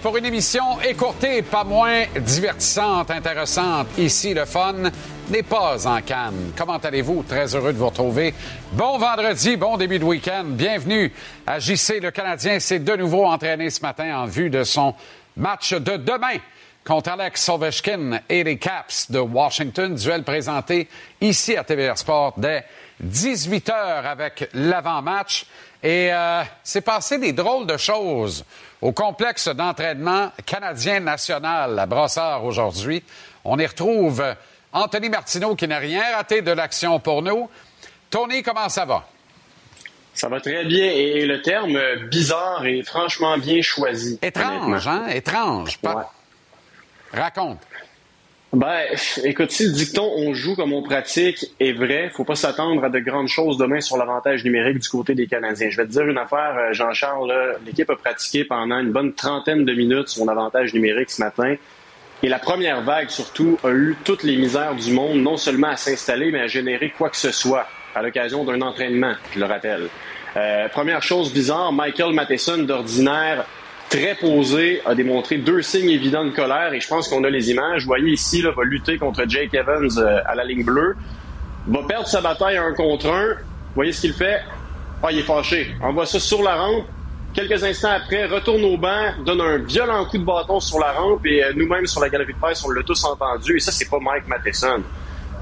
Pour une émission écourtée, pas moins divertissante, intéressante. Ici, le fun n'est pas en canne. Comment allez-vous? Très heureux de vous retrouver. Bon vendredi, bon début de week-end. Bienvenue à JC. Le Canadien s'est de nouveau entraîné ce matin en vue de son match de demain contre Alex Ovechkin et les Caps de Washington. Duel présenté ici à TVR Sport dès 18 h avec l'avant-match. Et euh, c'est passé des drôles de choses au complexe d'entraînement canadien national à Brossard aujourd'hui. On y retrouve Anthony Martineau qui n'a rien raté de l'action pour nous. Tony, comment ça va? Ça va très bien et le terme bizarre est franchement bien choisi. Étrange, hein? Étrange. Pas... Ouais. Raconte. Ben, écoute, si le dicton on joue comme on pratique est vrai, faut pas s'attendre à de grandes choses demain sur l'avantage numérique du côté des Canadiens. Je vais te dire une affaire, euh, Jean-Charles, l'équipe a pratiqué pendant une bonne trentaine de minutes son avantage numérique ce matin. Et la première vague, surtout, a eu toutes les misères du monde, non seulement à s'installer, mais à générer quoi que ce soit à l'occasion d'un entraînement, je le rappelle. Euh, première chose bizarre, Michael Matheson, d'ordinaire très posé, a démontré deux signes évidents de colère et je pense qu'on a les images. Vous voyez ici, là, va lutter contre Jake Evans euh, à la ligne bleue, va perdre sa bataille un contre un. Vous voyez ce qu'il fait? Ah, il est fâché. Envoie ça sur la rampe. Quelques instants après, retourne au banc, donne un violent coup de bâton sur la rampe et euh, nous-mêmes sur la galerie de presse, on l'a tous entendu et ça, c'est pas Mike Matheson.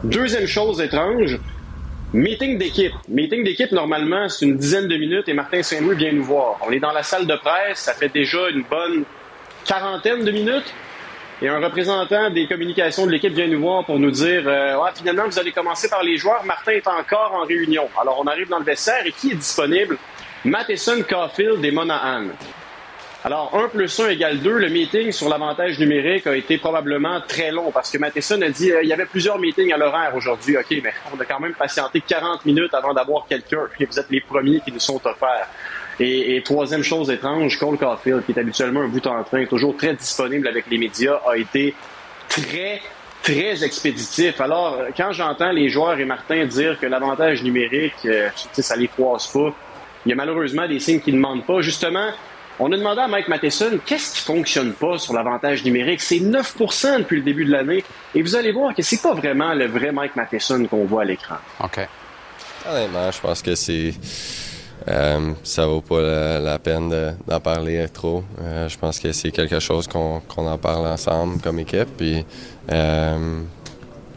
Deuxième chose étrange, Meeting d'équipe. Meeting d'équipe, normalement, c'est une dizaine de minutes et Martin Saint-Louis vient nous voir. On est dans la salle de presse, ça fait déjà une bonne quarantaine de minutes. Et un représentant des communications de l'équipe vient nous voir pour nous dire ah, finalement, vous allez commencer par les joueurs. Martin est encore en réunion. Alors, on arrive dans le vestiaire et qui est disponible? Matheson, Caulfield et Monahan. Alors, 1 plus 1 égale 2. Le meeting sur l'avantage numérique a été probablement très long parce que Matheson a dit euh, il y avait plusieurs meetings à l'horaire aujourd'hui. OK, mais on a quand même patienté 40 minutes avant d'avoir quelqu'un. Et vous êtes les premiers qui nous sont offerts. Et, troisième chose étrange, Cole Caulfield, qui est habituellement un bout en train, toujours très disponible avec les médias, a été très, très expéditif. Alors, quand j'entends les joueurs et Martin dire que l'avantage numérique, euh, ça les croise pas, il y a malheureusement des signes qui ne demandent pas. Justement, on a demandé à Mike Matheson qu'est-ce qui fonctionne pas sur l'avantage numérique? C'est 9% depuis le début de l'année. Et vous allez voir que c'est pas vraiment le vrai Mike Matheson qu'on voit à l'écran. OK. Honnêtement, je pense que c'est. Euh, ça vaut pas la, la peine d'en parler trop. Euh, je pense que c'est quelque chose qu'on en parle ensemble comme équipe. Puis, euh,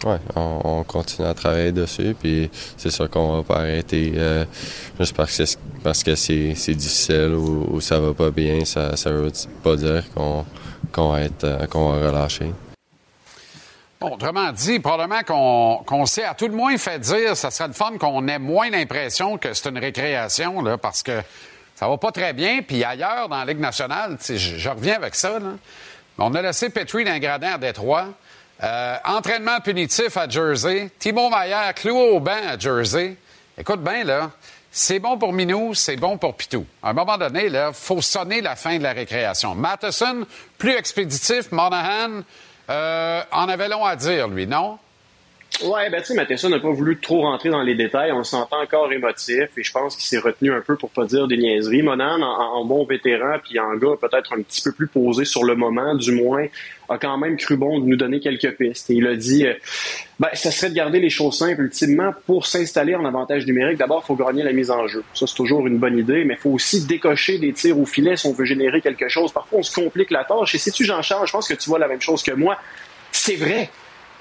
ouais, on, on, continue à travailler dessus. Puis c'est sûr qu'on va pas arrêter euh, juste parce que parce que c'est difficile ou, ou, ça va pas bien. Ça ça veut pas dire qu'on va être qu'on va relâcher. Bon, autrement dit, probablement qu'on qu'on s'est à tout le moins fait dire, ça serait le fun qu'on ait moins l'impression que c'est une récréation, là, parce que ça va pas très bien. Puis ailleurs, dans la Ligue nationale, je, reviens avec ça. On a laissé Petrie d'un gradin à Détroit. Euh, entraînement punitif à Jersey. Timo Maillard cloué au banc à Jersey. Écoute bien, là. C'est bon pour Minou, c'est bon pour Pitou. À un moment donné, il faut sonner la fin de la récréation. Matheson, plus expéditif. Monahan, euh, en avait long à dire, lui, non? Ouais, ben tu sais, Matheson n'a pas voulu trop rentrer dans les détails. On sentait encore émotif et je pense qu'il s'est retenu un peu pour pas dire des niaiseries. Monan, en, bon vétéran, puis en gars peut-être un petit peu plus posé sur le moment, du moins, a quand même cru bon de nous donner quelques pistes. Et il a dit, euh, ben, ça serait de garder les choses simples, ultimement, pour s'installer en avantage numérique. D'abord, faut gagner la mise en jeu. Ça, c'est toujours une bonne idée, mais faut aussi décocher des tirs au filet si on veut générer quelque chose. Parfois, on se complique la tâche. Et si tu, Jean-Charles, je pense que tu vois la même chose que moi. C'est vrai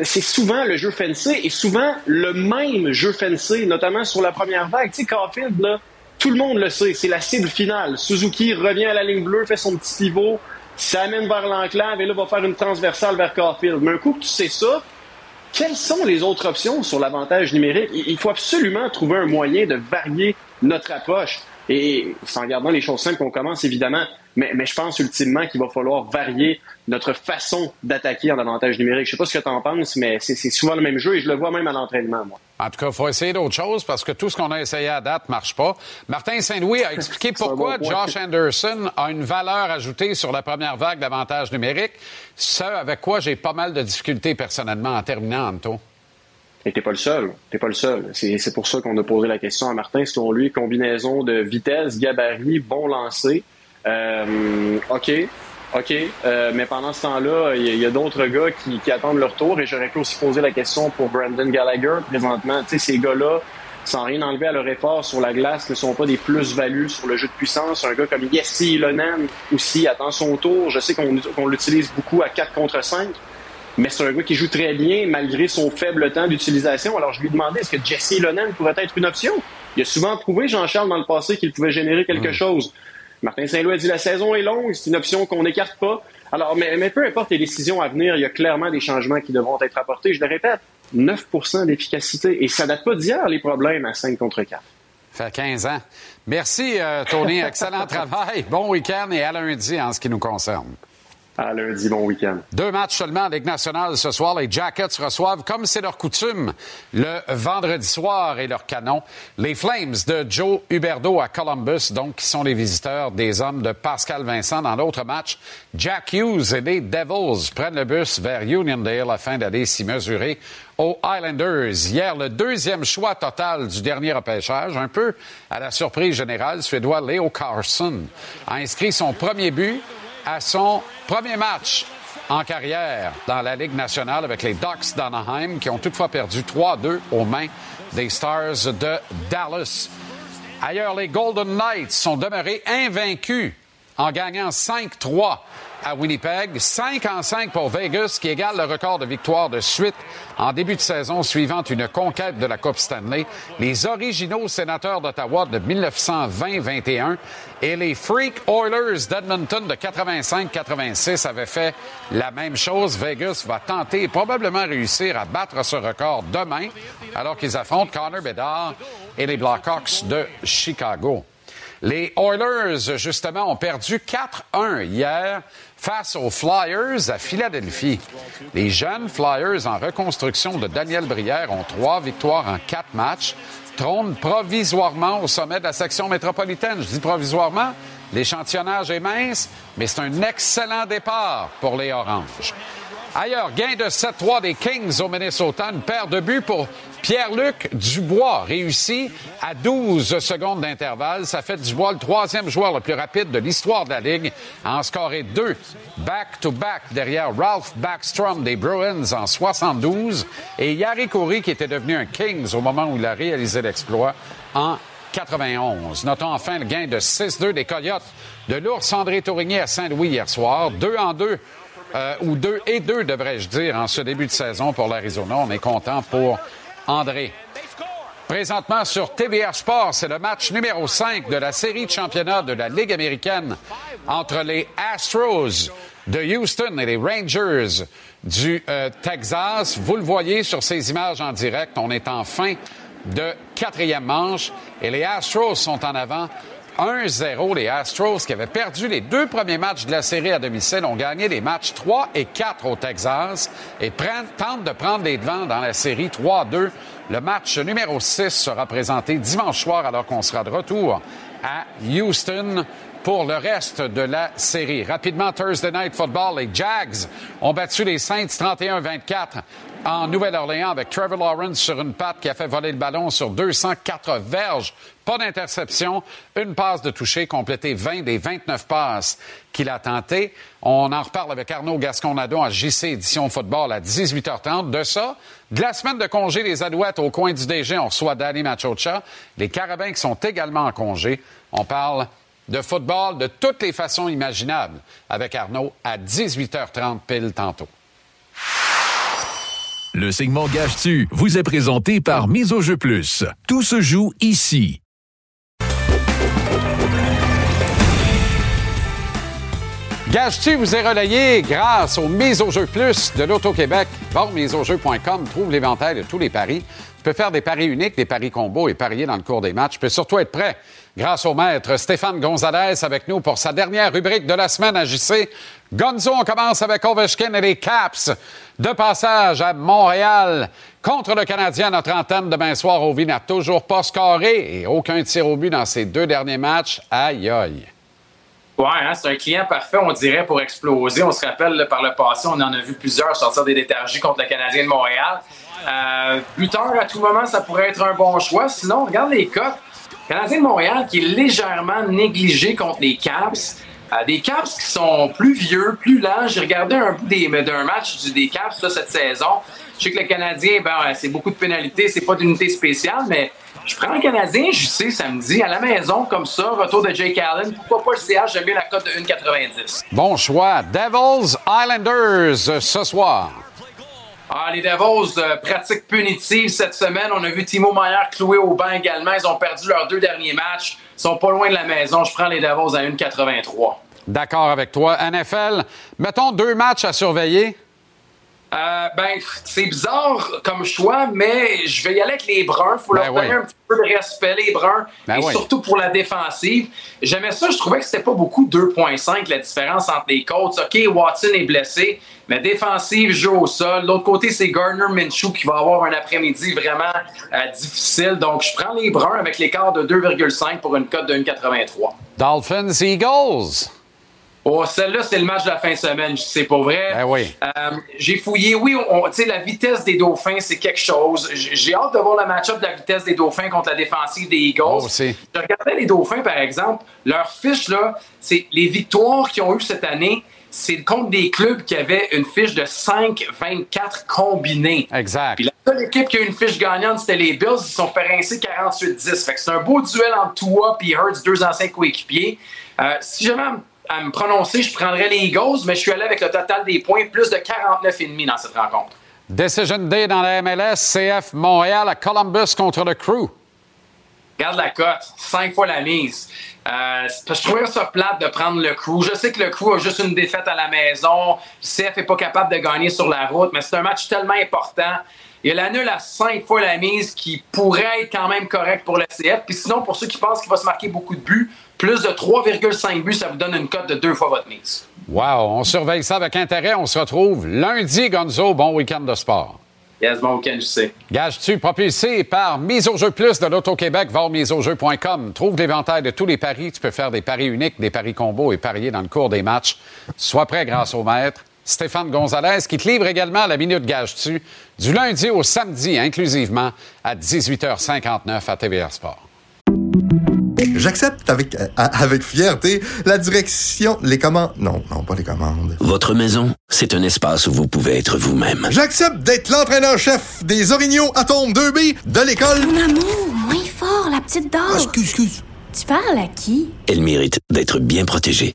c'est souvent le jeu fencé et souvent le même jeu fencé, notamment sur la première vague. Tu sais, Caulfield, là, tout le monde le sait, c'est la cible finale. Suzuki revient à la ligne bleue, fait son petit pivot, s'amène vers l'enclave et là va faire une transversale vers Caulfield. Mais un coup que tu sais ça, quelles sont les autres options sur l'avantage numérique? Il faut absolument trouver un moyen de varier notre approche. Et sans gardant les choses simples qu'on commence, évidemment, mais, mais je pense ultimement qu'il va falloir varier notre façon d'attaquer en avantage numérique. Je sais pas ce que tu en penses, mais c'est souvent le même jeu et je le vois même à l'entraînement, moi. En tout cas, il faut essayer d'autres choses parce que tout ce qu'on a essayé à date marche pas. Martin Saint-Louis a expliqué pourquoi Josh Anderson a une valeur ajoutée sur la première vague d'avantage numérique, ce avec quoi j'ai pas mal de difficultés personnellement en terminant, Anto. Et t'es pas le seul. T'es pas le seul. C'est pour ça qu'on a posé la question à Martin. Selon lui, combinaison de vitesse, gabarit, bon lancer. Euh, OK. OK, euh, mais pendant ce temps-là, il y a, d'autres gars qui, attendent leur tour et j'aurais pu aussi poser la question pour Brandon Gallagher présentement. Tu sais, ces gars-là, sans rien enlever à leur effort sur la glace, ne sont pas des plus-values sur le jeu de puissance. Un gars comme Yessi Ilonen aussi attend son tour. Je sais qu'on l'utilise beaucoup à 4 contre 5, mais c'est un gars qui joue très bien malgré son faible temps d'utilisation. Alors je lui demandais est-ce que Jesse Ilonen pourrait être une option? Il a souvent prouvé, Jean-Charles, dans le passé, qu'il pouvait générer quelque mm. chose. Martin Saint-Louis a dit la saison est longue, c'est une option qu'on n'écarte pas. Alors, mais, mais, peu importe les décisions à venir, il y a clairement des changements qui devront être apportés. Je le répète, 9% d'efficacité. Et ça date pas d'hier, les problèmes à 5 contre 4. Ça fait 15 ans. Merci, euh, Tony. Excellent travail. Bon week-end et à lundi en ce qui nous concerne. À lundi, bon week-end. Deux matchs seulement en Ligue nationale ce soir. Les Jackets reçoivent, comme c'est leur coutume, le vendredi soir et leur canon, les Flames de Joe Huberdeau à Columbus, donc qui sont les visiteurs des hommes de Pascal Vincent. Dans l'autre match, Jack Hughes et les Devils prennent le bus vers Uniondale afin d'aller s'y mesurer aux Islanders. Hier, le deuxième choix total du dernier repêchage, un peu à la surprise générale, suédois Leo Carson a inscrit son premier but à son premier match en carrière dans la Ligue nationale avec les Ducks d'Anaheim qui ont toutefois perdu 3-2 aux mains des Stars de Dallas. Ailleurs, les Golden Knights sont demeurés invaincus en gagnant 5-3 à Winnipeg. 5 en 5 pour Vegas, qui égale le record de victoires de suite en début de saison suivant une conquête de la Coupe Stanley. Les originaux sénateurs d'Ottawa de 1920-21 et les Freak Oilers d'Edmonton de 85-86 avaient fait la même chose. Vegas va tenter et probablement réussir à battre ce record demain, alors qu'ils affrontent Connor Bedard et les Blackhawks de Chicago. Les Oilers, justement, ont perdu 4-1 hier face aux Flyers à Philadelphie. Les jeunes Flyers en reconstruction de Daniel Brière ont trois victoires en quatre matchs, trônent provisoirement au sommet de la section métropolitaine. Je dis provisoirement, l'échantillonnage est mince, mais c'est un excellent départ pour les Oranges. Ailleurs, gain de 7-3 des Kings au Minnesota, une paire de buts pour Pierre-Luc Dubois, réussi à 12 secondes d'intervalle. Ça fait Dubois le troisième joueur le plus rapide de l'histoire de la Ligue à en scorer deux back-to-back derrière Ralph Backstrom des Bruins en 72 et Yari Koury qui était devenu un Kings au moment où il a réalisé l'exploit en 91. Notons enfin le gain de 6-2 des Coyotes de l'ours André Tourigny à Saint-Louis hier soir. Deux en deux euh, ou deux et deux, devrais-je dire, en ce début de saison pour l'Arizona. On est content pour André. Présentement sur TVR Sport, c'est le match numéro 5 de la série de championnat de la Ligue américaine entre les Astros de Houston et les Rangers du euh, Texas. Vous le voyez sur ces images en direct, on est en fin de quatrième manche et les Astros sont en avant 1-0. Les Astros, qui avaient perdu les deux premiers matchs de la série à domicile, ont gagné les matchs 3 et 4 au Texas et tentent de prendre les devants dans la série 3-2. Le match numéro 6 sera présenté dimanche soir alors qu'on sera de retour à Houston pour le reste de la série. Rapidement, Thursday Night Football, les Jags ont battu les Saints 31-24 en Nouvelle-Orléans avec Trevor Lawrence sur une patte qui a fait voler le ballon sur 204 verges. Pas d'interception, une passe de toucher, complété 20 des 29 passes qu'il a tenté. On en reparle avec Arnaud Gasconado à JC Édition Football à 18h30. De ça, de la semaine de congé des Alouettes au coin du DG, on reçoit Danny Machocha. Les Carabins qui sont également en congé. On parle de football de toutes les façons imaginables avec Arnaud à 18h30 pile tantôt. Le segment Gage-tu vous est présenté par Mise au jeu plus. Tout se joue ici. Gage-tu vous est relayé grâce aux mises au jeu plus de l'Auto-Québec. Va miseaujeu.com, trouve l'éventail de tous les paris. Tu peux faire des paris uniques, des paris combos et parier dans le cours des matchs. Tu peux surtout être prêt grâce au maître Stéphane Gonzalez avec nous pour sa dernière rubrique de la semaine à JC. Gonzo, on commence avec Ovechkin et les Caps. De passage à Montréal contre le Canadien notre antenne demain soir au Vina. Toujours pas scoré et aucun tir au but dans ces deux derniers matchs. Aïe aïe. Ouais, hein, c'est un client parfait, on dirait, pour exploser. On se rappelle, par le passé, on en a vu plusieurs sortir des détergis contre le Canadien de Montréal. Euh, tard, à tout moment, ça pourrait être un bon choix. Sinon, regarde les cotes. Canadien de Montréal qui est légèrement négligé contre les Caps. Euh, des Caps qui sont plus vieux, plus lents. J'ai regardé un bout d'un match des Caps cette saison. Je sais que le Canadien, ben, c'est beaucoup de pénalités, c'est pas d'unité spéciale, mais je prends un Canadien, je sais, samedi, à la maison, comme ça, retour de Jake Allen. Pourquoi pas le CH? J'aime bien la cote de 1,90. Bon choix. Devils Islanders ce soir. Ah, les Devils, euh, pratique punitive cette semaine. On a vu Timo Meyer cloué au banc également. Ils ont perdu leurs deux derniers matchs. Ils sont pas loin de la maison. Je prends les Devils à 1,83. D'accord avec toi. NFL, mettons deux matchs à surveiller. Euh, ben, c'est bizarre comme choix, mais je vais y aller avec les Bruns. Il faut leur ben donner un petit peu de respect, les Bruns, ben et surtout pour la défensive. J'aimais ça, je trouvais que c'était pas beaucoup 2.5 la différence entre les Colts. OK, Watson est blessé, mais défensive joue au sol. L'autre côté, c'est Gardner Minshew qui va avoir un après-midi vraiment euh, difficile. Donc, je prends les Bruns avec l'écart de 2,5 pour une cote de 1,83. Dolphins Eagles. Oh, celle-là, c'est le match de la fin de semaine, c'est pas vrai. Ben oui. Euh, j'ai fouillé, oui, tu sais, la vitesse des Dauphins, c'est quelque chose. J'ai hâte de voir le match-up de la vitesse des Dauphins contre la défensive des Eagles. Oh, je regardais les Dauphins, par exemple, leur fiche, là, c'est les victoires qu'ils ont eues cette année, c'est contre des clubs qui avaient une fiche de 5-24 combinés. Exact. Puis la seule équipe qui a eu une fiche gagnante, c'était les Bills. Ils sont fait rincer 48-10. Fait que c'est un beau duel entre Tua et Hurts, deux anciens coéquipiers. Euh, si jamais à me prononcer, je prendrais les Eagles, mais je suis allé avec le total des points, plus de 49,5 dans cette rencontre. Decision Day dans la MLS, CF Montréal à Columbus contre le Crew. Garde la cote, cinq fois la mise. Euh, je trouvais ça plate de prendre le crew. Je sais que le crew a juste une défaite à la maison. Le CF n'est pas capable de gagner sur la route, mais c'est un match tellement important. Il y a l'annule à cinq fois la mise qui pourrait être quand même correct pour le CF. Puis sinon, pour ceux qui pensent qu'il va se marquer beaucoup de buts, plus de 3,5 buts, ça vous donne une cote de deux fois votre mise. Wow, on surveille ça avec intérêt. On se retrouve lundi, Gonzo. Bon week-end de sport. Yes, bon week-end, je sais. Gage-tu propulsé par Mise au jeu plus de l'Auto-Québec, voir miseaujeu.com. Trouve l'éventail de tous les paris. Tu peux faire des paris uniques, des paris combos et parier dans le cours des matchs. Sois prêt grâce au maître. Stéphane Gonzalez, qui te livre également la Minute Gage-tu du lundi au samedi, inclusivement, à 18h59 à TVR Sport. J'accepte avec, euh, avec fierté la direction, les commandes. Non, non, pas les commandes. Votre maison, c'est un espace où vous pouvez être vous-même. J'accepte d'être l'entraîneur-chef des Orignaux Atomes 2B de l'école. Mon amour, moins fort, la petite dame. Ah, excuse, excuse. Tu parles à qui? Elle mérite d'être bien protégée.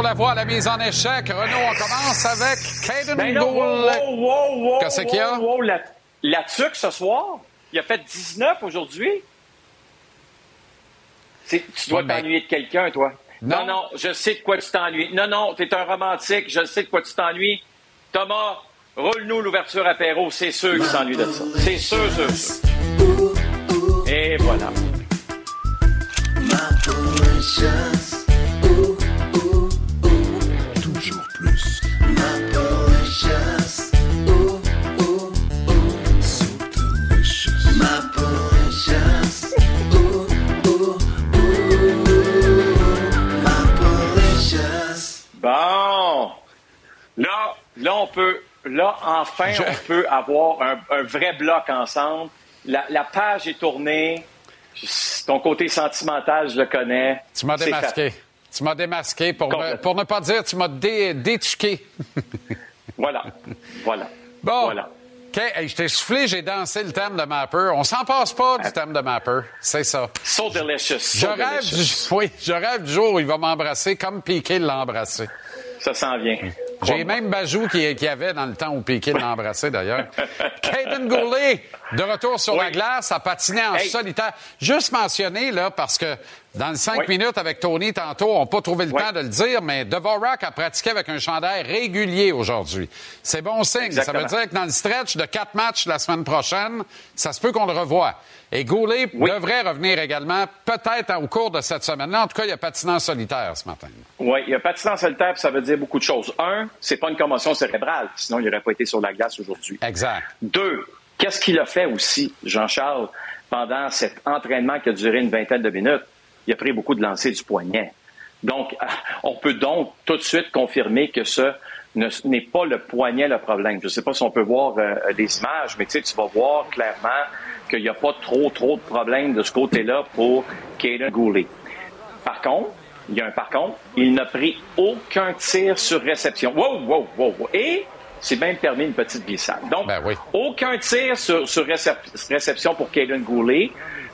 Renaud Lavoie à la mise en échec. Renaud, on commence avec Caden ben Gould. Qu'est-ce qu'il y a? la, la tuque ce soir, il a fait 19 aujourd'hui. Tu dois ben- t'ennuyer de quelqu'un, toi. Non. non, je sais de quoi tu t'ennuies. Non, non, tu es un romantique, je sais de quoi tu t'ennuies. Thomas, roule-nous l'ouverture apéro, c'est sûr qu'il s'ennuie de ça. C'est sûr, sûr, sûr. Et voilà. Bon. Là, là, on peut, là, enfin, on peut avoir un, vrai bloc ensemble. La, la, page est tournée. Ton côté sentimental, je le connais. Tu m'as démasqué. Tu m'as démasqué pour, pour ne pas dire tu m'as dé, détuqué. voilà. Voilà. Bon. Voilà. OK, je t'ai soufflé, j'ai dansé le thème de Mapper. On s'en passe pas du thème de Mapper. C'est ça. So delicious. je, rêve Du, oui, je rêve du jour où il va m'embrasser comme Piqué l'a embrassé. Ça s'en vient. J'ai même Bajou qui, qui avait dans le temps où Piqué l'a embrassé, d'ailleurs. Caden Goulet, de retour sur la glace, a patiné en solitaire. Juste mentionné, là, parce que dans cinq minutes avec Tony tantôt, on n'a pas trouvé le temps de le dire, mais Dvorak a pratiqué avec un chandail régulier aujourd'hui. C'est bon signe. Ça veut dire que dans le stretch de quatre matchs la semaine prochaine, ça se peut qu'on le revoie. Et Goulet devrait revenir également, peut-être au cours de cette semaine-là. En tout cas, il y a patiné en solitaire ce matin. Oui, il y a patiné en solitaire, puis ça veut dire beaucoup de choses. Un, c'est pas une commotion cérébrale, sinon il n'aurait pas été sur la glace aujourd'hui. Exact. Deux, qu'est-ce qu'il a fait aussi, Jean-Charles, pendant cet entraînement qui a duré une vingtaine de minutes? Il a pris beaucoup de lancers du poignet. Donc, on peut donc tout de suite confirmer que ce n'est pas le poignet le problème. Je ne sais pas si on peut voir euh, des images, mais tu sais, tu vas voir clairement qu'il n'y a pas trop, trop de problèmes de ce côté-là pour Kaden Goulet. Par contre, il y a un par contre, il n'a pris aucun tir sur réception. Wow, wow, wow. Et c'est même permis une petite glissade. Donc, ben aucun tir sur, réception pour Kaden Goulet.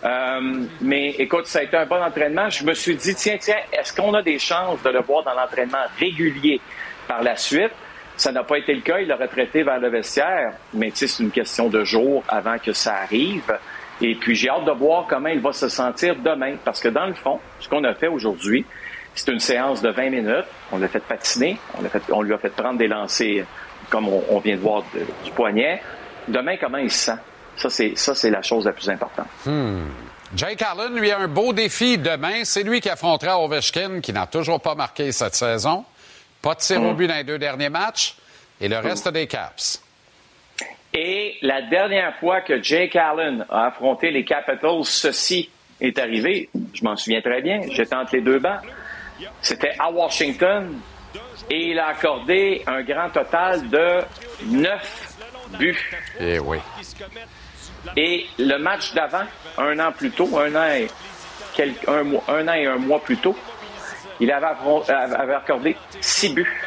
Euh, mais écoute, ça a été un bon entraînement. Je me suis dit, tiens, tiens, est-ce qu'on a des chances de le voir dans l'entraînement régulier par la suite? Ça n'a pas été le cas. Il a retraité vers le vestiaire. Mais tu sais, c'est une question de jours avant que ça arrive. Et puis, j'ai hâte de voir comment il va se sentir demain. Parce que dans le fond, ce qu'on a fait aujourd'hui, c'est une séance de 20 minutes. On l'a fait patiner. On, lui a fait prendre des lancers, comme on, vient de voir, du poignet. Demain, comment il se sent? Ça, c'est, ça, c'est la chose la plus importante. Hmm. Jake Allen, lui, a un beau défi demain. C'est lui qui affrontera Ovechkin, qui n'a toujours pas marqué cette saison. Pas de tir au hmm. but dans les deux derniers matchs. Et le reste des Caps. Et la dernière fois que Jake Allen a affronté les Capitals, ceci est arrivé. Je m'en souviens très bien. J'étais entre les deux bancs. C'était à Washington. Et il a accordé un grand total de neuf buts. Et eh oui. Et le match d'avant, un an plus tôt, un an et, un, mois, un an et un mois plus tôt, il avait, avait accordé six buts.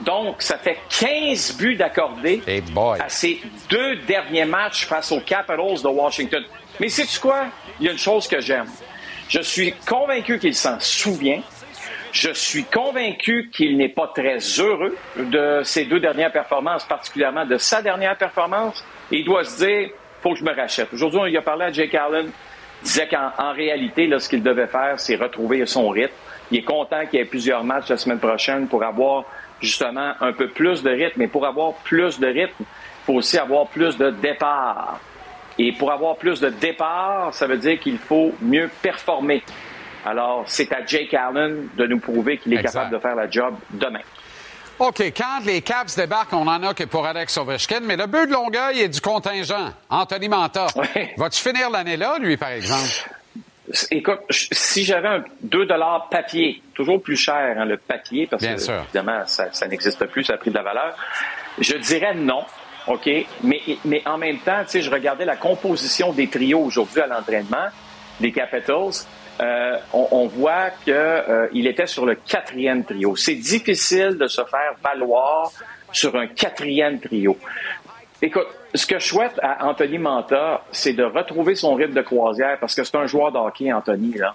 Donc, ça fait 15 buts d'accordé à ses deux derniers matchs face aux Capitals de Washington. Mais sais-tu quoi? Il y a une chose que j'aime. Je suis convaincu qu'il s'en souvient. Je suis convaincu qu'il n'est pas très heureux de ses deux dernières performances, particulièrement de sa dernière performance. il doit se dire, faut que je me rachète. Aujourd'hui, il a parlé à Jake Allen, il disait qu'en réalité, là, ce qu'il devait faire, c'est retrouver son rythme. Il est content qu'il y ait plusieurs matchs la semaine prochaine pour avoir justement un peu plus de rythme. Mais pour avoir plus de rythme, il faut aussi avoir plus de départ. Et pour avoir plus de départ, ça veut dire qu'il faut mieux performer. Alors, c'est à Jake Allen de nous prouver qu'il est capable de faire la job demain. OK, quand les Caps débarquent, on en a que pour Alex Ovechkin, mais le but de Longueuil est du contingent. Anthony Manta. Va-tu finir l'année là, lui, par exemple? Écoute, si j'avais un 2 papier, toujours plus cher hein, le papier, parce que évidemment, ça, n'existe plus, ça a pris de la valeur, je dirais non. OK? Mais, mais en même temps, tu sais, je regardais la composition des trios aujourd'hui à l'entraînement des Capitals. Euh, on, voit qu'il euh, était sur le quatrième trio. C'est difficile de se faire valoir sur un quatrième trio. Écoute, ce que je souhaite à Anthony Manta, c'est de retrouver son rythme de croisière parce que c'est un joueur de hockey, Anthony, là.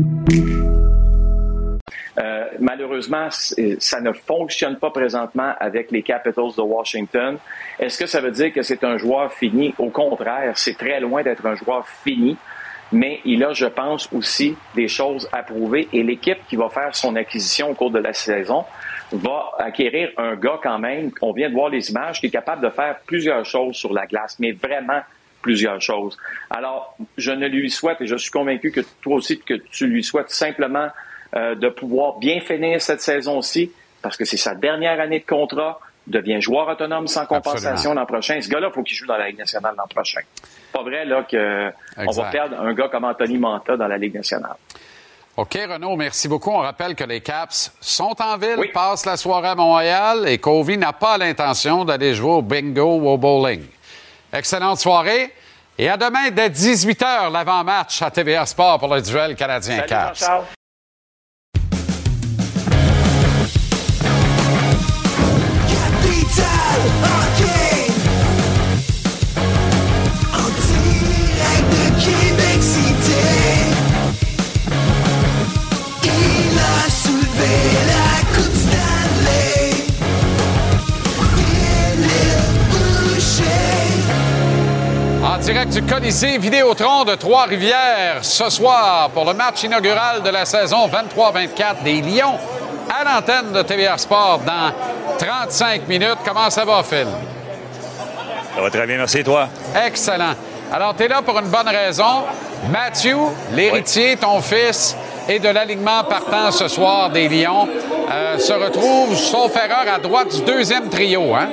Euh, malheureusement, ça ne fonctionne pas présentement avec les Capitals de Washington. Est-ce que ça veut dire que c'est un joueur fini? Au contraire, c'est très loin d'être un joueur fini. Mais il a, je pense, aussi des choses à prouver. Et l'équipe qui va faire son acquisition au cours de la saison va acquérir un gars quand même, on vient de voir les images, qui est capable de faire plusieurs choses sur la glace, mais vraiment plusieurs choses. Alors, je ne lui souhaite, et je suis convaincu que toi aussi, que tu lui souhaites simplement euh, de pouvoir bien finir cette saison-ci, parce que c'est sa dernière année de contrat, devient joueur autonome sans compensation l'an prochain. Ce gars-là, il faut qu'il joue dans la Ligue nationale l'an prochain. Pas vrai là qu'on va perdre un gars comme Anthony Manta dans la Ligue nationale. OK, Renaud, merci beaucoup. On rappelle que les Caps sont en ville, passent la soirée à Montréal et Covey n'a pas l'intention d'aller jouer au bingo ou au bowling. Excellente soirée. Et à demain dès 18h, l'avant-match à TVA Sport pour le duel canadien-Caps. Direct du Colisée Vidéotron de Trois-Rivières ce soir pour le match inaugural de la saison 23-24 des Lions à l'antenne de TVR Sport dans 35 minutes. Comment ça va, Phil? Ça va très bien, merci, toi? Excellent. Alors, tu es là pour une bonne raison. Matthew, l'héritier, ton fils, et de l'alignement partant ce soir des Lions, euh, se retrouve, sauf erreur, à droite du deuxième trio, hein?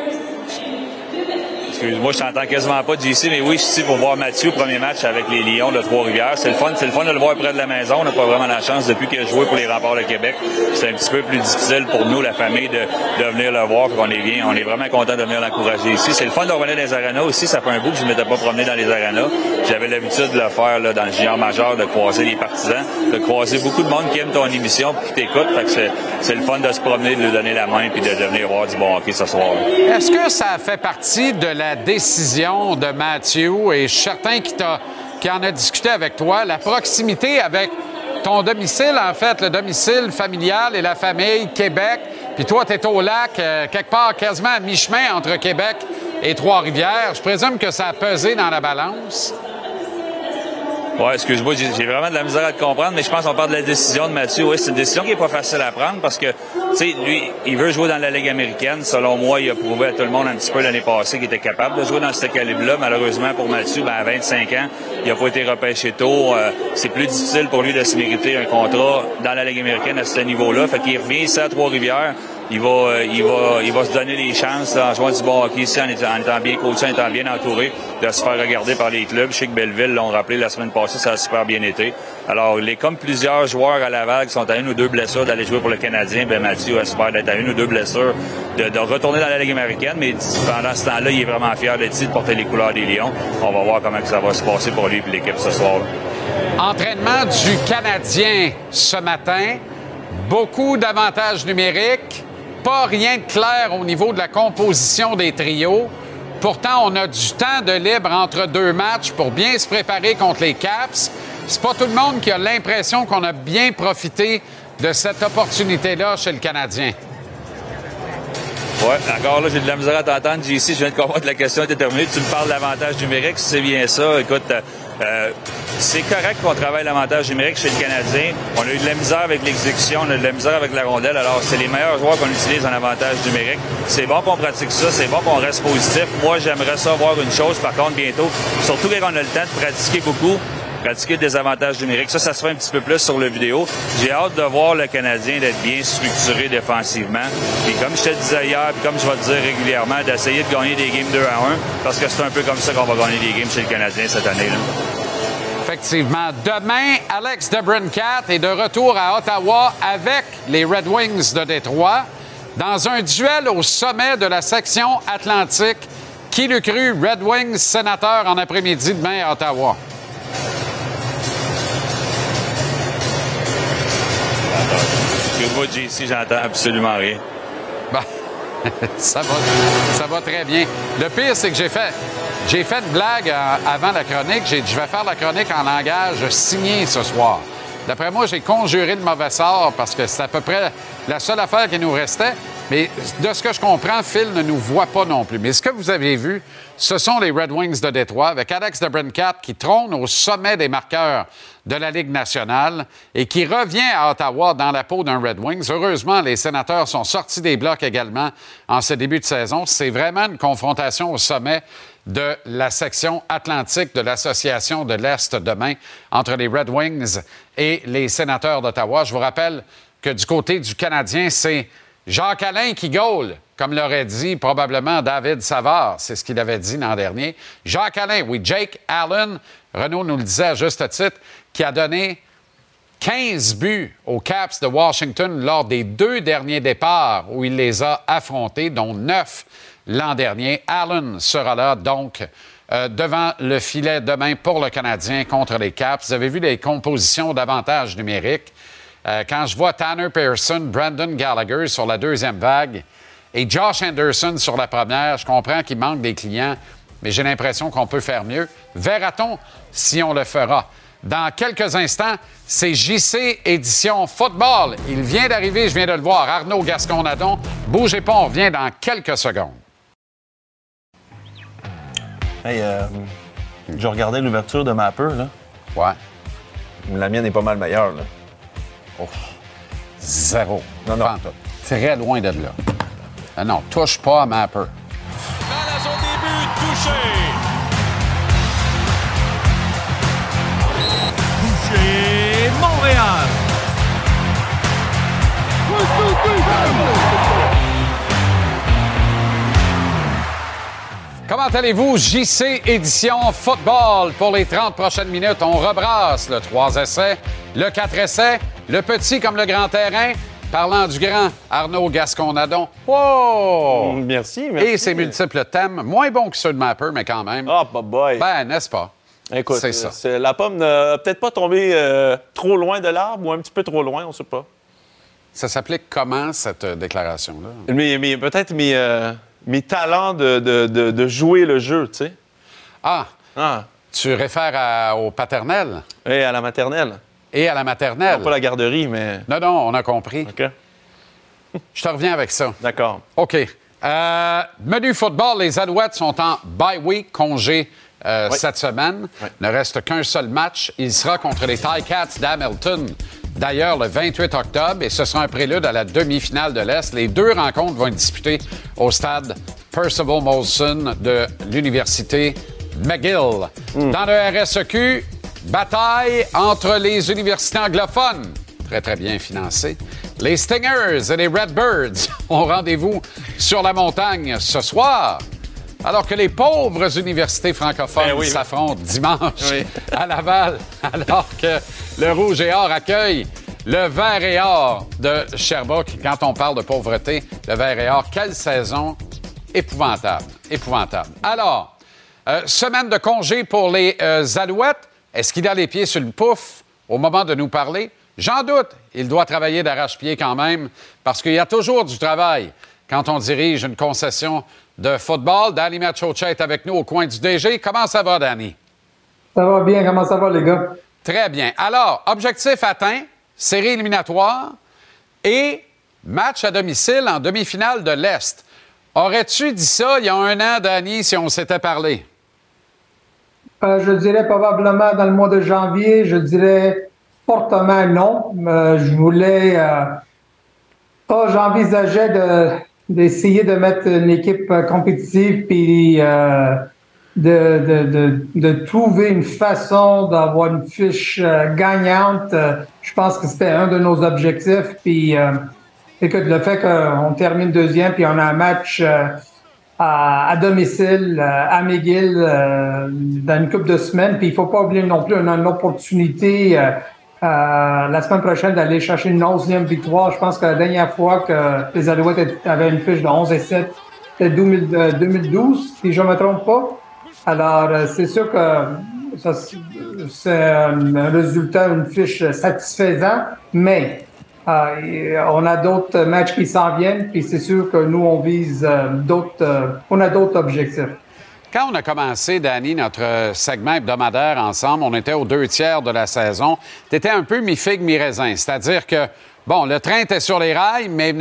Excuse-moi, je t'entends quasiment pas, JC, mais oui, je suis ici pour voir Mathieu, premier match avec les Lions de Trois-Rivières. C'est le fun, c'est le fun de le voir près de la maison. On n'a pas vraiment la chance depuis qu'il a joué pour les remparts de Québec. C'est un petit peu plus difficile pour nous, la famille, de, venir le voir. On est bien, on est vraiment content de venir l'encourager ici. C'est le fun de revenir dans les arénas aussi. Ça fait un bout que je ne m'étais pas promené dans les arénas. J'avais l'habitude de le faire dans le junior majeur, de croiser les partisans, de croiser beaucoup de monde qui aime ton émission et qui t'écoute. C'est le fun de se promener, de lui donner la main puis de, de venir voir du bon hockey ce soir. Est-ce que ça fait partie de la décision de Matthew et je suis certain qu'il qui en a discuté avec toi, la proximité avec ton domicile, en fait, le domicile familial et la famille, Québec, puis toi, tu es au lac, euh, quelque part quasiment à mi-chemin entre Québec et Trois-Rivières. Je présume que ça a pesé dans la balance. Ouais, excuse-moi, j'ai vraiment de la misère à te comprendre, mais je pense qu'on parle de la décision de Mathieu. Oui, c'est une décision qui est pas facile à prendre parce que, tu sais, lui, il veut jouer dans la Ligue américaine. Selon moi, il a prouvé à tout le monde un petit peu l'année passée qu'il était capable de jouer dans ce calibre-là. Malheureusement, pour Mathieu, ben, à 25 ans, il n'a pas été repêché tôt. Euh, c'est plus difficile pour lui de se mériter un contrat dans la Ligue américaine à ce niveau-là. Fait qu'il revient ici à Trois-Rivières il va, euh, il va, il va se donner les chances en jouant du bon hockey ici, en étant, bien coaché, en étant bien entouré, de se faire regarder par les clubs. Je sais que Belleville l'ont rappelé la semaine passée, ça a super bien été. Alors, il est comme plusieurs joueurs à Laval qui sont à une ou deux blessures d'aller jouer pour le Canadien, ben Mathieu espère d'être à une ou deux blessures, de, retourner dans la Ligue américaine, mais pendant ce temps-là, il est vraiment fier d'être ici, de porter les couleurs des Lions. On va voir comment ça va se passer pour lui et l'équipe ce soir. Entraînement du Canadien ce matin. Beaucoup d'avantages numériques pas rien de clair au niveau de la composition des trios. Pourtant, on a du temps de libre entre deux matchs pour bien se préparer contre les Caps. C'est pas tout le monde qui a l'impression qu'on a bien profité de cette opportunité-là chez le Canadien. Oui, encore là, j'ai de la misère à t'entendre. JC, je viens de comprendre que la question était terminée. Tu me parles d'avantage numérique, si c'est bien ça. Écoute, euh, c'est correct qu'on travaille l'avantage numérique chez le Canadien. On a eu de la misère avec l'exécution, on a eu de la misère avec la rondelle. Alors, c'est les meilleurs joueurs qu'on utilise en avantage numérique. C'est bon qu'on pratique ça, c'est bon qu'on reste positif. Moi, j'aimerais ça voir une chose, par contre, bientôt, surtout quand on a le temps de pratiquer beaucoup, pratiquer des avantages numériques. Ça, ça se fait un petit peu plus sur le vidéo. J'ai hâte de voir le Canadien d'être bien structuré défensivement. Et comme je te disais hier, puis comme je vais te dire régulièrement, d'essayer de gagner des games 2 à 1, parce que c'est un peu comme ça qu'on va gagner des games chez le Canadien cette année. Là. Effectivement. Demain, Alex DeBrincat est de retour à Ottawa avec les Red Wings de Détroit dans un duel au sommet de la section Atlantique. Qui le cru? Red Wings sénateur en après-midi demain à Ottawa. JC, j'entends absolument rien. Ben, ça, va, ça va très bien. Le pire, c'est que j'ai fait, j'ai fait une blague euh, avant la chronique. Je vais faire la chronique en langage signé ce soir. D'après moi, j'ai conjuré le mauvais sort parce que c'est à peu près la seule affaire qui nous restait. Mais de ce que je comprends, Phil ne nous voit pas non plus. Mais ce que vous avez vu, ce sont les Red Wings de Détroit avec Alex DeBrincat qui trône au sommet des marqueurs de la Ligue nationale et qui revient à Ottawa dans la peau d'un Red Wings. Heureusement, les sénateurs sont sortis des blocs également en ce début de saison. C'est vraiment une confrontation au sommet de la section atlantique de l'Association de l'Est demain entre les Red Wings et les sénateurs d'Ottawa. Je vous rappelle que du côté du Canadien, c'est Jacques Alain qui gaule, comme l'aurait dit probablement David Savard. C'est ce qu'il avait dit l'an dernier. Jacques Alain, oui, Jake Allen, Renaud nous le disait à juste titre, qui a donné 15 buts aux Caps de Washington lors des deux derniers départs où il les a affrontés, dont 9 l'an dernier. Allen sera là donc euh, devant le filet demain pour le Canadien contre les Caps. Vous avez vu les compositions d'avantages numériques. Euh, quand je vois Tanner Pearson, Brandon Gallagher sur la deuxième vague et Josh Anderson sur la première, je comprends qu'il manque des clients, mais j'ai l'impression qu'on peut faire mieux. Verra-t-on si on le fera? Dans quelques instants, c'est JC Édition Football. Il vient d'arriver, je viens de le voir. Arnaud Gascon-Nadon. Bougez pas, on revient dans quelques secondes. Hey, euh, je regardais l'ouverture de Mapper, là. Ouais. La mienne est pas mal meilleure, là. Oh. Zéro. Non, non. Très loin de là. Ah non, touche pas à Mapper. Dans à son début, touché. Touché, Montréal. Comment allez-vous? JC Édition Football? Pour les 30 prochaines minutes. On rebrasse le 3 essais, le 4 essais, le petit comme le grand terrain. Parlant du grand, Arnaud Gascon-Nadon. Wow! Merci, merci. Et ses multiples thèmes, moins bons que ceux de Mapper, mais quand même. Ah, oh, boy. Ben, n'est-ce pas? Écoute, c'est ça. c'est- la pomme n'a peut-être pas tombé euh, trop loin de l'arbre ou un petit peu trop loin, on ne sait pas. Ça s'applique comment, cette euh, déclaration-là? Mais, mais peut-être mes, euh, mes talents de, de- de- de jouer le jeu, tu sais. Ah, Ah, tu réfères à- au paternel? Et à la maternelle. Et à la maternelle. Non, pas la garderie, mais. Non, non, on a compris. OK. Je te reviens avec ça. D'accord. OK. Euh, menu football, les Alouettes sont en bye week, congé euh, Oui. cette semaine. Oui. Ne reste qu'un seul match. Il sera contre les Ticats d'Hamilton. D'ailleurs, le 28 octobre, et ce sera un prélude à la demi-finale de l'Est. Les deux rencontres vont être disputées au stade Percival Molson de l'Université McGill. Dans le RSEQ, bataille entre les universités anglophones très, très bien financé. Les Stingers et les Redbirds ont rendez-vous sur la montagne ce soir, alors que les pauvres universités francophones Ben oui. s'affrontent dimanche Oui. à Laval, alors que le Rouge et Or accueille le Vert et Or de Sherbrooke. Quand on parle de pauvreté, le Vert et Or, quelle saison épouvantable, épouvantable. Alors, euh, semaine de congé pour les euh, Alouettes. Est-ce qu'il a les pieds sur le pouf au moment de nous parler? J'en doute. Il doit travailler d'arrache-pied quand même, parce qu'il y a toujours du travail quand on dirige une concession de football. Danny Machocha est avec nous au coin du DG. Comment ça va, Danny? Ça va bien, comment ça va, les gars? Très bien. Alors, objectif atteint, série éliminatoire et match à domicile en demi-finale de l'Est. Aurais-tu dit ça il y a un an, Danny, si on s'était parlé? Euh, je dirais probablement dans le mois de janvier, je dirais fortement non. Euh, je voulais. Euh, oh, J'envisageais de, d'essayer de mettre une équipe compétitive puis de, de, de, de trouver une façon d'avoir une fiche gagnante. Je pense que c'était un de nos objectifs. Puis, euh, écoute, le fait qu'on termine deuxième puis on a un match. Euh, à, à domicile, à McGill, euh, dans une couple de semaines. Puis il faut pas oublier non plus, on a une opportunité euh, euh, la semaine prochaine d'aller chercher une 11e victoire. Je pense que la dernière fois que les Alouettes avaient une fiche de 11 et 7, c'était 2000 euh, 2012, si je ne me trompe pas. Alors, c'est sûr que c'est un résultat, une fiche satisfaisant, mais euh, on a d'autres matchs qui s'en viennent, puis c'est sûr que nous, on vise euh, d'autres, euh, on a d'autres objectifs. Quand on a commencé, Danny, notre segment hebdomadaire ensemble, on était aux deux tiers de la saison. Tu étais un peu mi-figue, mi-raisin. C'est-à-dire que Bon, le train était sur les rails, mais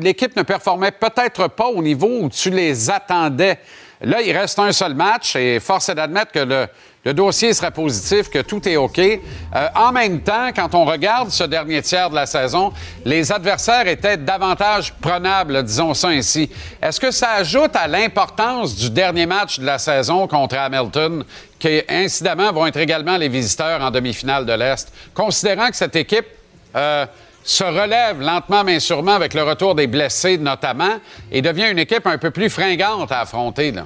l'équipe ne performait peut-être pas au niveau où tu les attendais. Là, il reste un seul match et force est d'admettre que le, le dossier serait positif, que tout est OK. Euh, en même temps, quand on regarde ce dernier tiers de la saison, les adversaires étaient davantage prenables, disons ça ainsi. Est-ce que ça ajoute à l'importance du dernier match de la saison contre Hamilton, qui, incidemment, vont être également les visiteurs en demi-finale de l'Est, considérant que cette équipe euh, se relève lentement mais sûrement avec le retour des blessés notamment et devient une équipe un peu plus fringante à affronter. Là.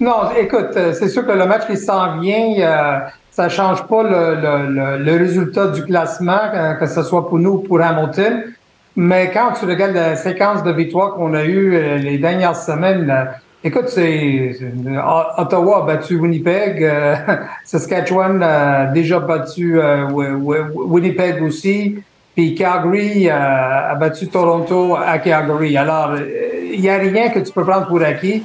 Non, écoute, euh, c'est sûr que le match qui s'en vient, euh, ça change pas le, le- le- le résultat du classement, euh, que ce soit pour nous ou pour Hamilton. Mais quand tu regardes la séquence de victoires qu'on a eues euh, les dernières semaines, écoute, c'est Ottawa a battu Winnipeg, Saskatchewan a déjà battu Wi- Wi- Winnipeg aussi, puis Calgary a battu Toronto à Calgary. Alors, il n'y a rien que tu peux prendre pour acquis.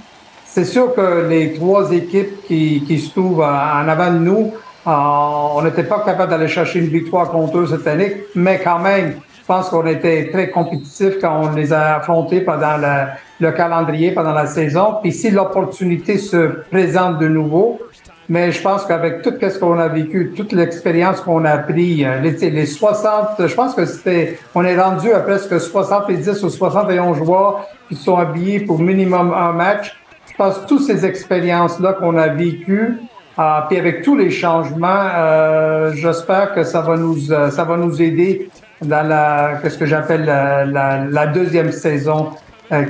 C'est sûr que les trois équipes qui, qui se trouvent en avant de nous, euh, on n'était pas capable d'aller chercher une victoire contre eux cette année, mais quand même, je pense qu'on était très compétitifs quand on les a affrontés pendant le, le calendrier, pendant la saison. Puis si l'opportunité se présente de nouveau, mais je pense qu'avec tout ce qu'on a vécu, toute l'expérience qu'on a appris, euh, les, les 60, je pense que c'était, on est rendu à presque 70 ou 71 joueurs qui sont habillés pour minimum un match. Pense que toutes ces expériences-là qu'on a vécues, euh, puis avec tous les changements, euh, j'espère que ça va nous, euh, ça va nous aider dans la, qu'est-ce que j'appelle la, deuxième saison